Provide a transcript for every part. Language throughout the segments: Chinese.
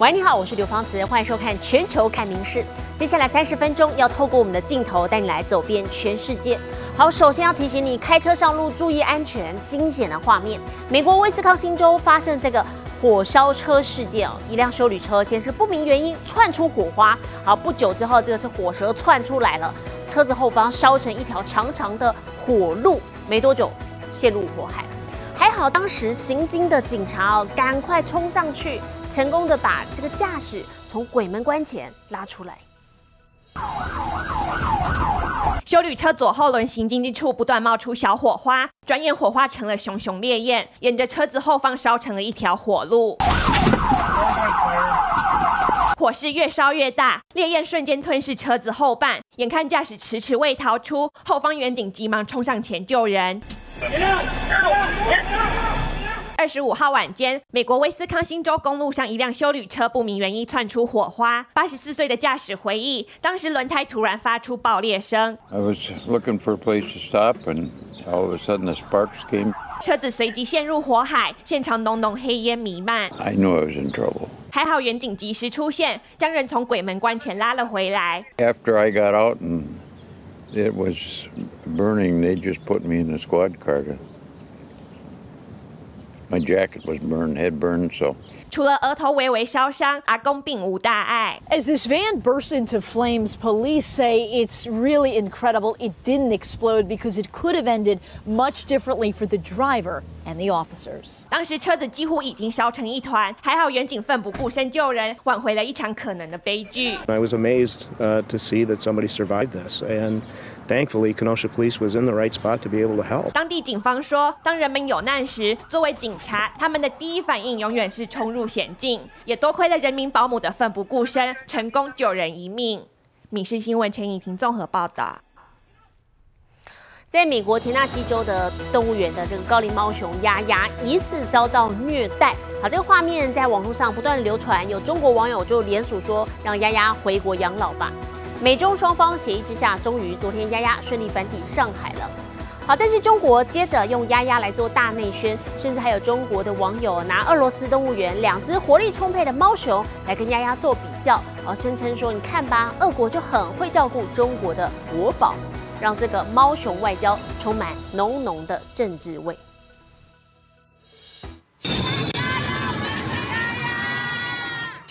喂，你好，我是刘芳慈，欢迎收看《全球看名事》。接下来三十分钟要透过我们的镜头带你来走遍全世界。好，首先要提醒你，开车上路注意安全。惊险的画面，美国威斯康星州发生这个火烧车事件哦，一辆修理车先是不明原因窜出火花，好，不久之后这个是火舌窜出来了，车子后方烧成一条长长的火路，没多久陷入火海。还好当时行经的警察哦，赶快冲上去，成功的把这个驾驶从鬼门关前拉出来。修旅车左后轮行进之处不断冒出小火花，转眼火花成了熊熊烈焰，沿着车子后方烧成了一条火路。火势越烧越大，烈焰瞬间吞噬车子后半，眼看驾驶迟迟未逃出，后方远警急忙冲上前救人。二十五号晚间，美国威斯康星州公路上，一辆修旅车不明原因窜出火花。八十四岁的驾驶回忆，当时轮胎突然发出爆裂声。I was looking for a place to stop, and all of a sudden the sparks came. 车子随即陷入火海，现场浓浓黑烟弥漫。I knew I was in trouble. 还好远警及时出现，将人从鬼门关前拉了回来。After I got out and it was burning, they just put me in the squad car. To, my jacket was burned, head burned, so 除了额头微微烧伤，阿公并无大碍。 As this van burst into flames, police say it's really incredible it didn't explode because it could have ended much differently for the driver and the officers. 当时车子几乎已经烧成一团，还好远警奋不顾身救人，挽回了一场可能的悲剧。 I was amazed uh, to see that somebody survived this, and thankfully, Kenosha Police was in the right spot to be able to help. 当地警方说，当人们有难时，作为警察，他们的第一反应永远是冲入险境。也多亏了人民保姆的奋不顾身，成功救人一命。闽事新闻陈以婷综合报道。在美国田纳西州的动物园的这个高龄猫熊丫丫疑似遭到虐待。好，这个画面在网络上不断流传，有中国网友就联署说让丫丫回国养老吧。美中双方协议之下，终于昨天丫丫顺利返抵上海了。好，但是中国接着用丫丫来做大内宣，甚至还有中国的网友拿俄罗斯动物园两只活力充沛的猫熊来跟丫丫做比较，而声称说，你看吧，俄国就很会照顾中国的国宝。让这个猫熊外交充满浓浓的政治味。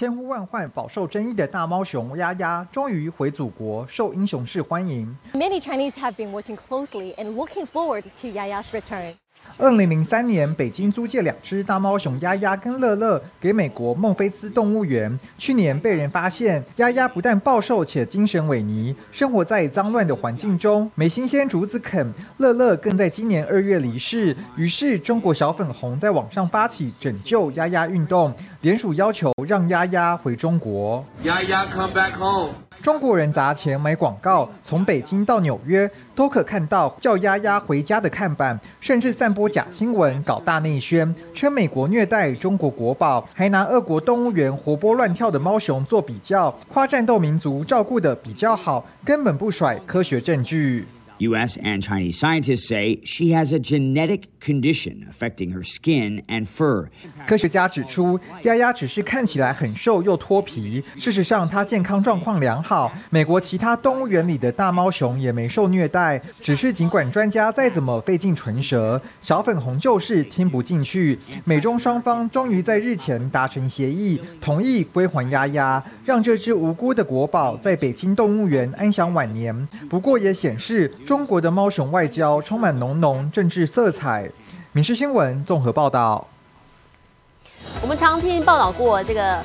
千呼万唤、饱受争议的大猫熊丫丫，终于回祖国，受英雄式欢迎。Many Chinese have been watching closely and looking forward to Yaya's return. 二零零三年，北京租借两只大猫熊丫丫跟乐乐给美国孟菲斯动物园。去年被人发现，丫丫不但暴瘦且精神萎靡，生活在脏乱的环境中，没新鲜竹子啃。乐乐更在今年二月离世。于是，中国小粉红在网上发起拯救丫丫运动，联署要求让丫丫回中国。丫丫 come back home. 中国人砸钱买广告，从北京到纽约都可看到叫丫丫回家的看板，甚至散播假新闻、搞大内宣，称美国虐待中国国宝，还拿俄国动物园活泼乱跳的猫熊做比较，夸战斗民族照顾的比较好，根本不甩科学证据。U.S. and Chinese scientists say she has a genetic condition affecting her skin and fur. 科学家指出，丫丫只是看起来很瘦又脱皮，事实上她健康状况良好。美国其他动物园里的大猫熊也没受虐待，只是尽管专家再怎么费尽唇舌，小粉红就是听不进去。美中双方终于在日前达成协议，同意归还丫丫，让这只无辜的国宝在北京动物园安享晚年。不过也显示，中国的猫熊外交充满浓浓政治色彩。民事新闻综合报道。我们常听报道过这个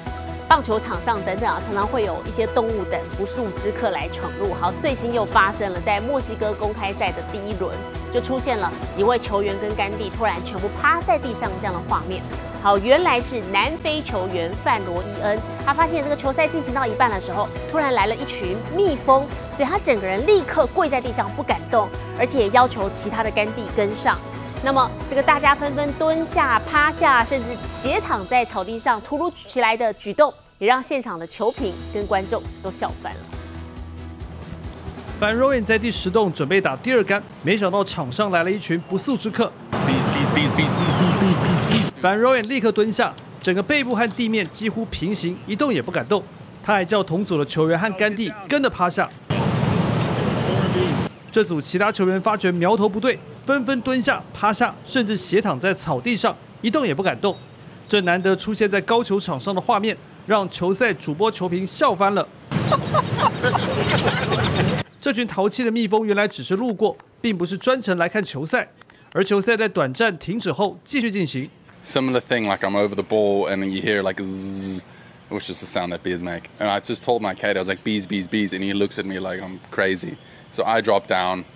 棒球场上等等啊，常常会有一些动物等不速之客来闯入。好，最新又发生了，在墨西哥公开赛的第一轮，就出现了几位球员跟甘地突然全部趴在地上这样的画面。好，原来是南非球员范罗伊恩，他发现这个球赛进行到一半的时候，突然来了一群蜜蜂，所以他整个人立刻跪在地上不敢动，而且要求其他的甘地跟上。那么，这个大家纷纷蹲下、趴下，甚至斜躺在草地上，突如其来的举动，也让现场的球评跟观众都笑翻了。范若远在第十洞准备打第二杆，没想到场上来了一群不速之客。范若远立刻蹲下，整个背部和地面几乎平行，一动也不敢动。他还叫同组的球员和甘地跟着趴下。这组其他球员发觉苗头不对，纷纷蹲下、趴下，甚至斜躺在草地上，一动也不敢动。这难得出现在高球场上的画面，让球赛主播球评笑翻了。这群淘气的蜜蜂原来只是路过，并不是专程来看球赛。而球赛在短暂停止后继续进行。Similar thing, like I'm over the ball and you hear like zzz, which is the sound that bees make. And I just told my kid, I was like, bees, bees, bees. And he looks at me like I'm crazy. So I drop down.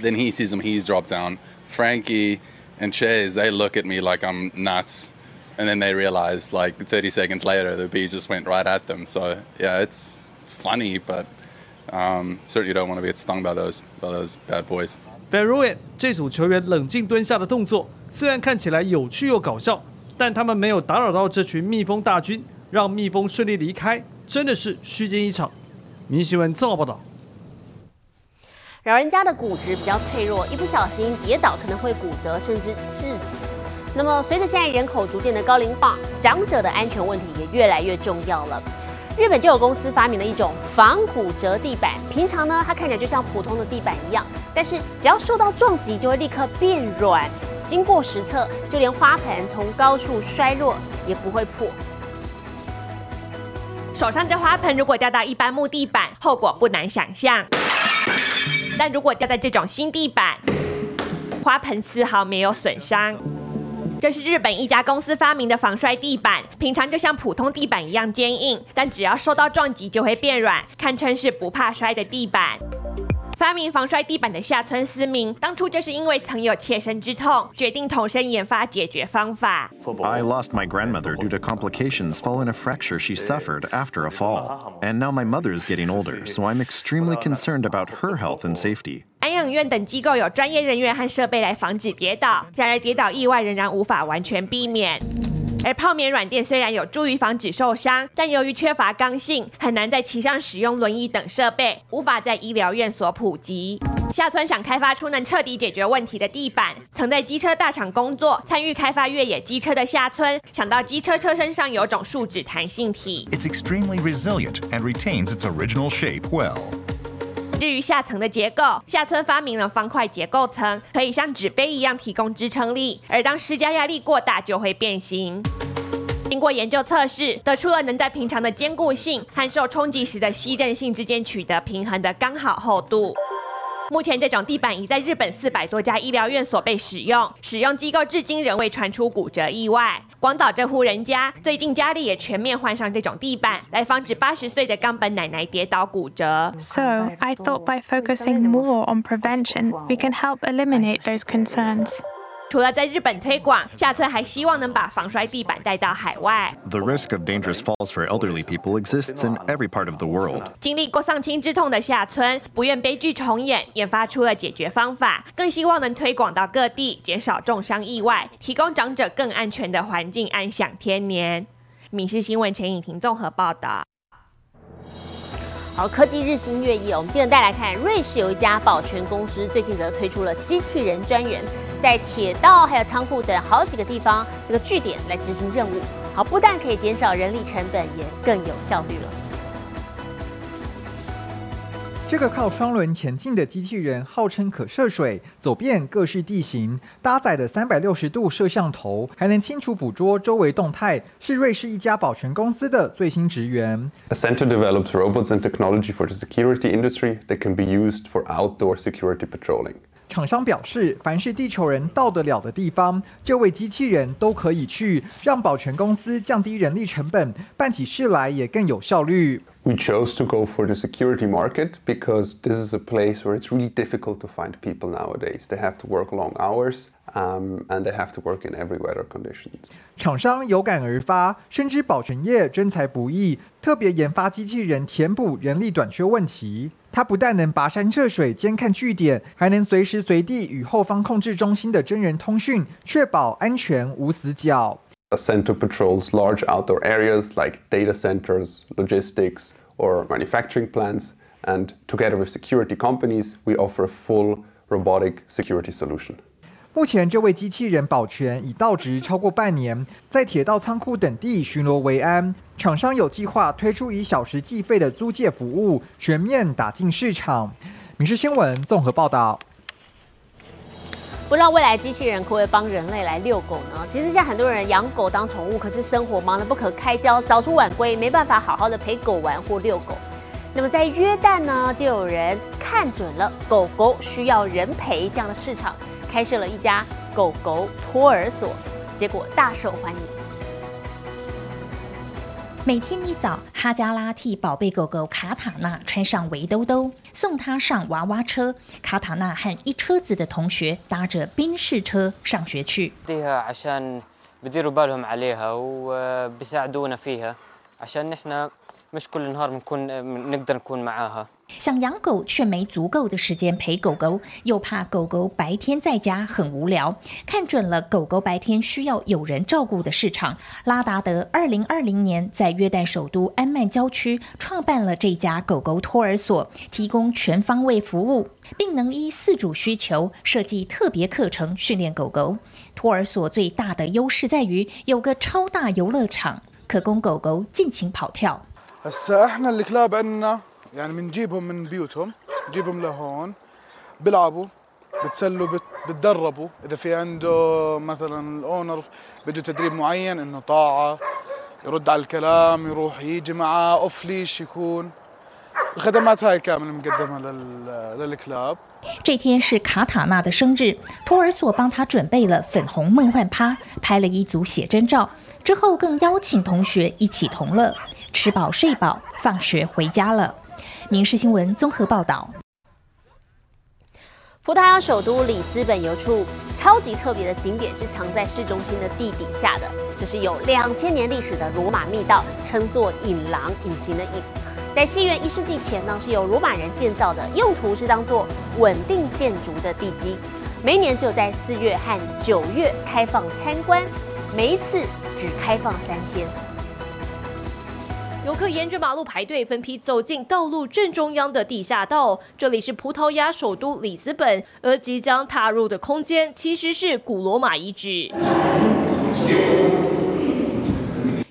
Then he sees them, he's dropped down. Frankie and Chase, they look at me like I'm nuts. And then they realize like 30 seconds later, the bees just went right at them. So yeah, it's, it's funny, but um, certainly don't want to get stung by those, by those bad boys. v e r o i n 这组球员冷静蹲下的动作，虽然看起来有趣又搞笑，但他们没有打扰到这群蜜蜂大军，让蜜蜂顺利离开，真的是虚惊一场。明新闻综合报道。 老人家的骨质比较脆弱，一不小心跌倒可能会骨折甚至致死。那么，随着现在人口逐渐的高龄化，长者的安全问题也越来越重要了。日本就有公司发明了一种防骨折地板，平常呢它看起来就像普通的地板一样，但是只要受到撞击就会立刻变软。经过实测，就连花盆从高处摔落也不会破。手上这花盆如果掉到一般木地板，后果不难想象。但如果掉在这种新地板，花盆丝毫没有损伤。这是日本一家公司发明的防摔地板，平常就像普通地板一样坚硬，但只要受到撞击就会变软，堪称是不怕摔的地板。发明防摔地板的下村思明，当初就是因为曾有切身之痛，决定投身研发解决方法。I lost my grandmother due to complications following a fracture she suffered after a fall, and now my mother is getting older, so I'm extremely concerned about her health and safety. 安养院等机构有专业人员和设备来防止跌倒，然而跌倒意外仍然无法完全避免。而泡棉软垫虽然有助于防止受伤，但由于缺乏刚性，很难在其上使用轮椅等设备，无法在医疗院所普及。下村想开发出能彻底解决问题的地板。曾在机车大厂工作，参与开发越野机车的下村，想到机车车身上有种树脂弹性体，It's extremely resilient and retains its original shape well. 至于下层的结构，下村发明了方块结构层，可以像纸杯一样提供支撑力，而当施加压力过大就会变形。经过研究测试，得出了能在平常的坚固性和受冲击时的吸震性之间取得平衡的刚好厚度。目前，这种地板已在日本四百多家医疗院所被使用，使用机构至今仍未传出骨折意外。广岛这户人家最近家里也全面换上这种地板，来防止八十岁的冈本奶奶跌倒骨折。So I thought by focusing more on prevention, we can help eliminate those concerns. 除了在日本推广，下村还希望能把防摔地板带到海外。The risk of dangerous falls for elderly people exists in every part of the world. 经历过丧亲之痛的下村，不愿悲剧重演，研发出了解决方法，更希望能推广到各地，减少重伤意外，提供长者更安全的环境，安享天年。《民事新闻》陈颖婷综合报道。好，科技日新月异，我们接着带来看，瑞士有一家保全公司最近则推出了机器人专员，在铁道还有仓库等好几个地方这个据点来执行任务。好，不但可以减少人力成本，也更有效率了。这个靠双轮前进的机器人，号称可涉水，走遍各式地形，搭载的三百六十度摄像头，还能清楚捕捉周围动态，是瑞士一家保全公司的最新职员。The center develops robots and technology for the security industry that can be used for outdoor security patrolling. 厂商表示，凡是地球人到得了的地方，这位机器人都可以去，让保全公司降低人力成本，办起事来也更有效率。We chose to go for the security market because this is a place where it's really difficult to find people nowadays. They have to work long hours um, and they have to work in every weather conditions. 厂商有感而发，深知保全业真才不易，特别研发机器人填补人力短缺问题。它不但能跋山涉水监看据点，还能随时随地与后方控制中心的真人通讯，确保安全无死角。The center patrols large outdoor areas like data centers, logistics, or manufacturing plants. And together with security companies, we offer a full robotic security solution. 目前，这位机器人保全已到职超过半年，在铁道仓库等地巡逻维安。厂商有计划推出以小时计费的租借服务，全面打进市场。《民事新闻》综合报道。 不知道未来机器人可不可以帮人类来遛狗呢？其实现在很多人养狗当宠物，可是生活忙得不可开交，早出晚归，没办法好好的陪狗玩或遛狗。那么在约旦呢，就有人看准了狗狗需要人陪这样的市场。开设了一家狗狗托儿所，结果大受欢迎。每天一早，哈加拉替宝贝狗狗卡塔纳穿上围兜兜，送它上娃娃车。卡塔纳和一车子的同学搭着宾士车上学去。想养狗却没足够的时间陪狗狗，又怕狗狗白天在家很无聊，看准了狗狗白天需要有人照顾的市场。拉达德二零二零年在约旦首都安曼郊区创办了这家狗狗托儿所，提供全方位服务，并能依饲主需求设计特别课程训练狗狗。托儿所最大的优势在于有个超大游乐场，可供狗狗尽情跑跳。هسا احنا الكلاب عندنا يعني بنجيبهم من بيوتهم نجيبهم لهون بيلعبوا بتسلوا بتدربوا اذا في عنده مثلا الاونر بده تدريب معين انه طاعه يرد على الكلام يروح يجي معاه اوف ليش يكون الخدمات هاي كامله مقدمه للكلاب 这天是卡塔纳的生日，托儿所帮他准备了粉红梦幻趴，拍了一组写真照，之后更邀请同学一起同乐。吃饱睡饱，放学回家了。 民事新闻综合报道。葡萄牙首都里斯本有处超级特别的景点，是藏在市中心的地底下的，这是有两千年历史的罗马密道，称作隐廊，隐形的隐。在西元一世纪前呢，是由罗马人建造的，用途是当做稳定建筑的地基。每年只有在四月和九月开放参观，每一次只开放三天。游客沿着马路排队，分批走进道路正中央的地下道。这里是葡萄牙首都里斯本，而即将踏入的空间其实是古罗马遗址。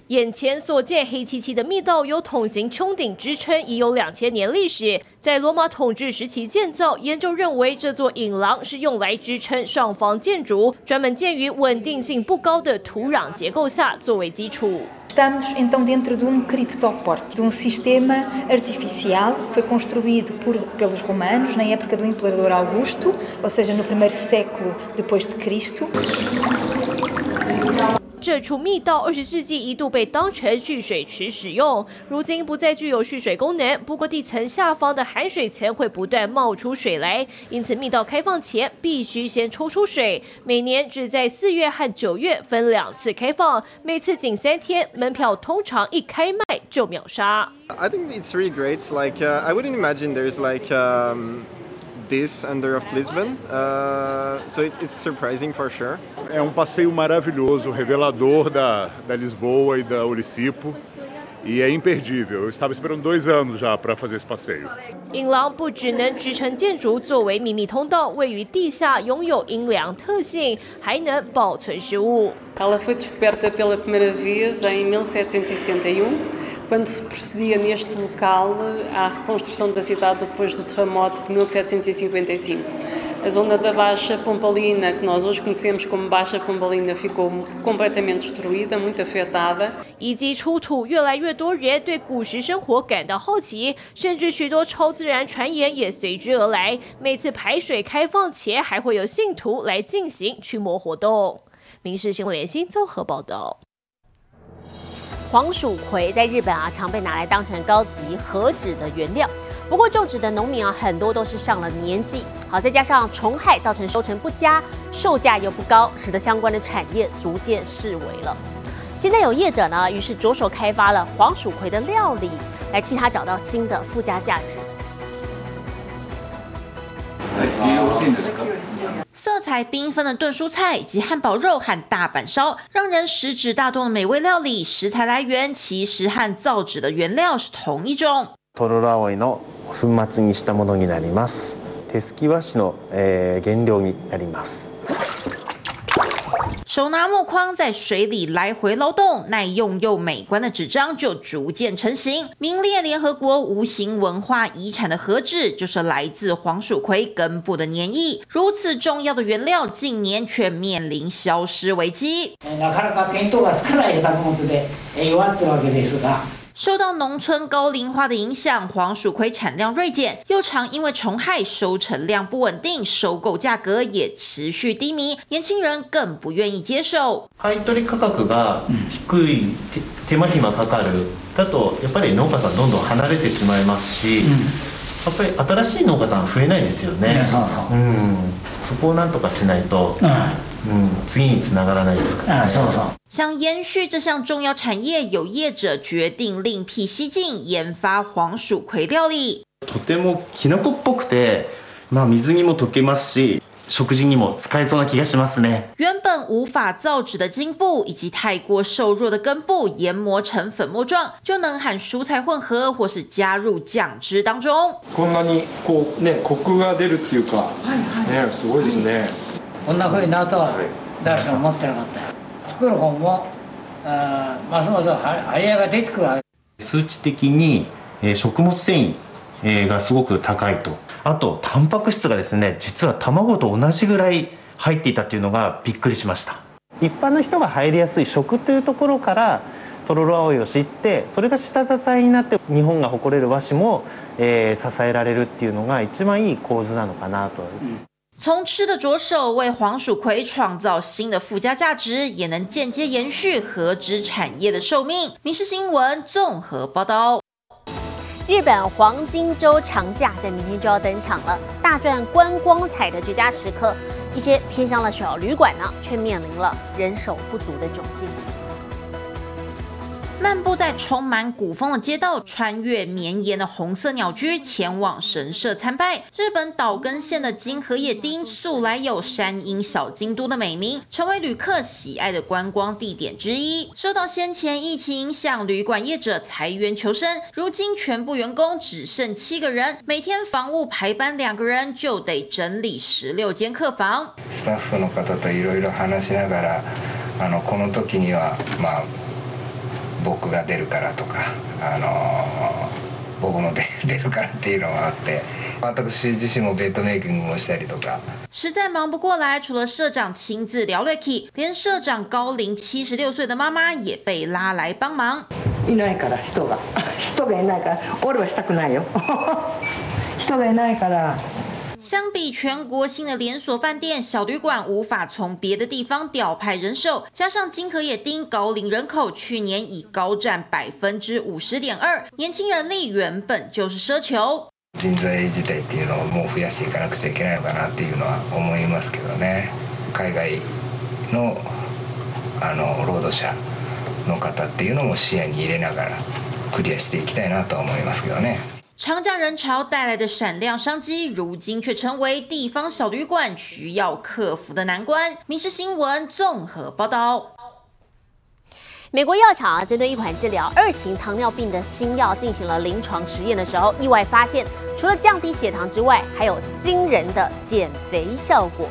眼前所见黑漆漆的密道，有筒形穹顶支撑，已有两千年历史。在罗马统治时期建造，研究认为这座引廊是用来支撑上方建筑，专门建于稳定性不高的土壤结构下作为基础。Estamos então dentro de um criptoporte, de um sistema artificial que foi construído por, pelos romanos na época do imperador Augusto, ou seja, no primeiro século depois de Cristo. 这处密道二十世纪一度被当成蓄水池使用，如今不再具有蓄水功能。不过地层下方的含水层会不断冒出水来，因此密道开放前必须先抽出水。每年只在四月和九月分两次开放，每次仅三天，门票通常一开卖就秒杀。I think it's really great. Like I wouldn't imagine there's like this under of Lisbon, uh, so it, it's surprising for sure. É um passeio maravilhoso, revelador da, da Lisboa e da Olicipo. E é imperdível. Eu estava esperando dois anos já para fazer esse passeio. 引廊不只能支撑建筑作为秘密通道，位于地下，拥有阴凉特性，还能保存食物。Ela foi descoberta pela primeira vez em 1771 quando se procedia neste local à reconstrução da cidade depois do terremoto de 1755. A zona da Baixa Pompalina, que nós hoje conhecemos como Baixa Pompalina, ficou completamente destruída, muito afetada. 以及出土越来越多人对古时生活感到好奇，甚至许多超自然传言也随之而来。每次排水开放前，还会有信徒来进行驱魔活动。民事新闻联新综合报道。 黄鼠葵在日本啊，常被拿来当成高级和纸的原料。不过种植的农民啊，很多都是上了年纪，好再加上虫害造成收成不佳，售价又不高，使得相关的产业逐渐式微了。现在有业者呢，于是着手开发了黄鼠葵的料理，来替他找到新的附加价值。色彩缤纷的炖蔬菜以及汉堡肉和大阪烧，让人食指大动的美味料理，食材来源其实和造纸的原料是同一种。トロロアオイの粉末にしたものになります。手すき和紙の原料になります。 手拿木框在水里来回捞动，耐用又美观的纸张就逐渐成型。名列联合国无形文化遗产的和纸，就是来自黄鼠葵根部的粘液。如此重要的原料，近年却面临消失危机。なかなか見当がつかない作物で弱ってるわけですが。 受到农村高龄化的影响，黄鼠葵产量锐减，又常因为虫害收成量不稳定，收购价格也持续低迷，年轻人更不愿意接受。買取価格が低い手間暇かかるだとやっぱり農家さんどんどん離れてしまいますし、やっぱり新しい農家さん増えないですよね。うん、そこをなんとかしないと、うん、 次につながらないですから、ね。そうそう。想延续这项重要产业，有业者决定另辟蹊径，研发黄鼠葵料理。とてもキノコっぽくて、まあ水にも溶けますし。食事にも使えそうな気がしますね。原本无法造纸的茎部以及太过瘦弱的根部研磨成粉末状，就能和蔬菜混合，或是加入酱汁当中。こんなにこうねコクが出るっていうか、ねすごいですね。 こんな風になるとは誰しも思ってなかったよ。作る方もあますます張り合いが出てくるわけ。数値的に、えー、食物繊維、えー、がすごく高いと。あとタンパク質がですね実は卵と同じぐらい入っていたっていうのがびっくりしました一般の人が入りやすい食というところからトロロアオイを知ってそれが下支えになって日本が誇れる和紙も、えー、支えられるっていうのが一番いい構図なのかなと。从吃的着手，为黄鼠葵创造新的附加价值，也能间接延续和纸产业的寿命。民事新闻综合报道。日本黄金周长假在明天就要登场了，大赚观光彩的绝佳时刻，一些偏乡的小旅馆呢，却面临了人手不足的窘境。漫步在充满古风的街道，穿越绵延的红色鸟居，前往神社参拜。日本岛根县的金河野町素来有“山阴小京都”的美名，成为旅客喜爱的观光地点之一。受到先前疫情影响，旅馆业者裁员求生，如今全部员工只剩七个人，每天房务排班两个人就得整理十六间客房。スタッフの方といろいろ話しながら、あのこの時にはまあ。 僕が出るからとか、あの僕も 出るからっていうのがあって私自身もベッドメイキングもしたりとか实在忙不过来，除了社長親自聊了起，連社長高齡七十六歲的媽媽也被拉來幫忙。いないから人が人がいないから俺はしたくないよ 人がいないから。相比全国性的连锁饭店、小旅馆无法从别的地方调派人手，加上金河野町高龄人口去年已高占百分之五十点二，年轻人力原本就是奢求。人材自体っていうのをもう増やしていかなくちゃいけないのかなっていうのは思いますけどね。海外のあの労働者の方っていうのも視野に入れながらクリアしていきたいなとは思いますけどね。 长假人潮带来的闪亮商机，如今却成为地方小旅馆需要克服的难关。民事新闻综合报道。美国药厂啊，针对一款治疗二型糖尿病的新药进行了临床实验的时候，意外发现，除了降低血糖之外，还有惊人的减肥效果。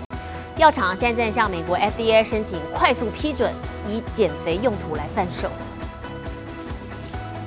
药厂现在正向美国 FDA 申请快速批准，以减肥用途来贩售。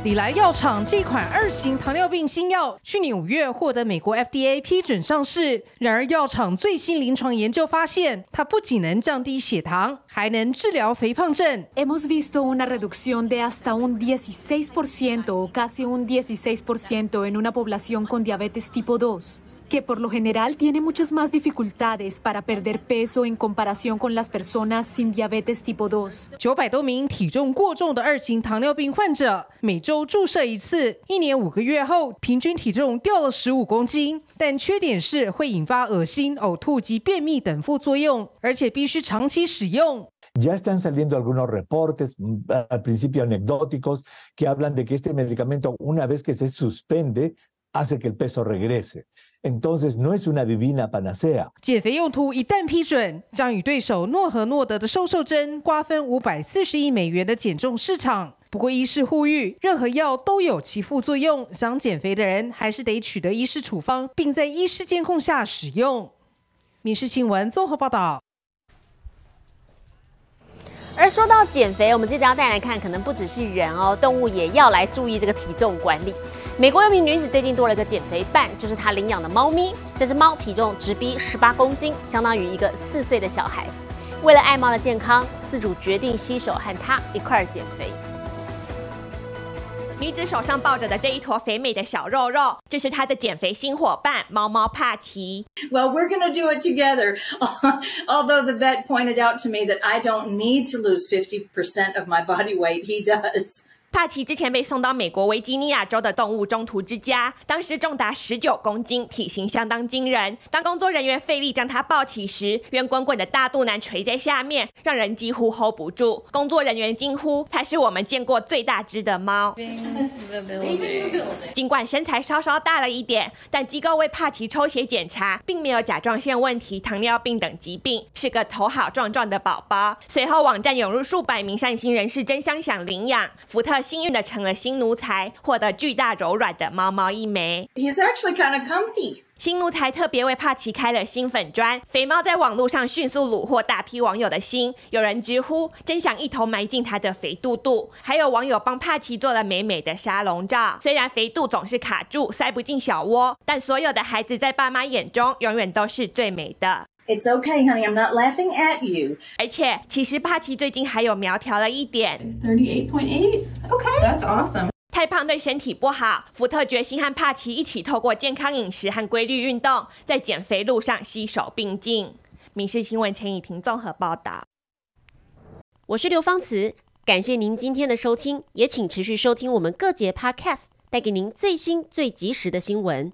里来药厂这款二型糖尿病新药，去年五月获得美国 FDA 批准上市。然而，药厂最新临床研究发现，它不仅能降低血糖，还能治疗肥胖症。Hemos visto una reducción de hasta un 16% o casi un 16% en una población con diabetes tipo 2. que por lo general tiene muchas más dificultades para perder peso en comparación con las personas sin diabetes tipo 2. 九百多名体重过重的二型糖尿病患者，每周注射一次，一年五个月后，平均体重掉了十五公斤。但缺点是会引发恶心、呕吐及便秘等副作用，而且必须长期使用。 Ya están saliendo algunos reportes, al principio anecdóticos, que hablan de que este medicamento, una vez que se suspende, hace que el peso regrese. Entonces no es una divina panacea. 减肥用途一旦批准，将与对手诺和诺德的瘦瘦针瓜分五百四十亿美元的减重市场。不过，医师呼吁，任何药都有其副作用，想减肥的人还是得取得医师处方，并在医师监控下使用。民事新闻综合报道。而说到减肥，我们接着要带来看，可能不只是人哦，动物也要来注意这个体重管理。美国有名女子最近多了一个减肥伴，就是她领养的猫咪。这只猫体重直逼十八公斤，相当于一个四岁的小孩。为了爱猫的健康，饲主决定携手和它一块儿减肥。女子手上抱着的这一坨肥美的小肉肉，这是她的减肥新伙伴猫猫帕奇。Well, we're going to do it together. Although the vet pointed out to me that I don't need to lose fifty percent of my body weight, he does. 帕奇之前被送到美国维吉尼亚州的动物中途之家，当时重达十九公斤，体型相当惊人。当工作人员费力将它抱起时，圆滚滚的大肚腩垂在下面，让人几乎 hold 不住。工作人员惊呼：“它是我们见过最大只的猫。”尽管身材稍稍大了一点，但机构为帕奇抽血检查，并没有甲状腺问题、糖尿病等疾病，是个头好壮壮的宝宝。随后，网站涌入数百名善心人士争相想领养。福特。幸运的成了新奴才，获得巨大柔软的猫猫一枚。He's actually kind of comfy. 新奴才特别为帕奇开了新粉砖，肥猫在网络上迅速虏获大批网友的心。有人直呼真想一头埋进他的肥肚肚，还有网友帮帕奇做了美美的沙龙照。虽然肥肚总是卡住，塞不进小窝，但所有的孩子在爸妈眼中永远都是最美的。It's okay, honey. I'm not laughing at you. 而且，其实帕奇最近还有苗条了一点，thirty-eight point eight. Okay, that's awesome. 太胖对身体不好，福特决心和帕奇一起透过健康饮食和规律运动，在减肥路上携手并进。民事新闻陈以婷综合报道。我是刘芳慈，感谢您今天的收听，也请持续收听我们各节 Podcast，带给您最新最及时的新闻。